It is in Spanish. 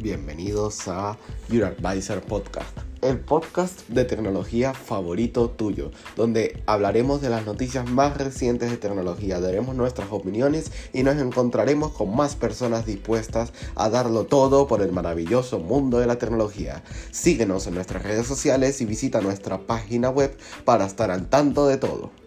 bienvenidos a Your Advisor Podcast, el podcast de tecnología favorito tuyo, donde hablaremos de las noticias más recientes de tecnología, daremos nuestras opiniones y nos encontraremos con más personas dispuestas a darlo todo por el maravilloso mundo de la tecnología. Síguenos en nuestras redes sociales y visita nuestra página web para estar al tanto de todo.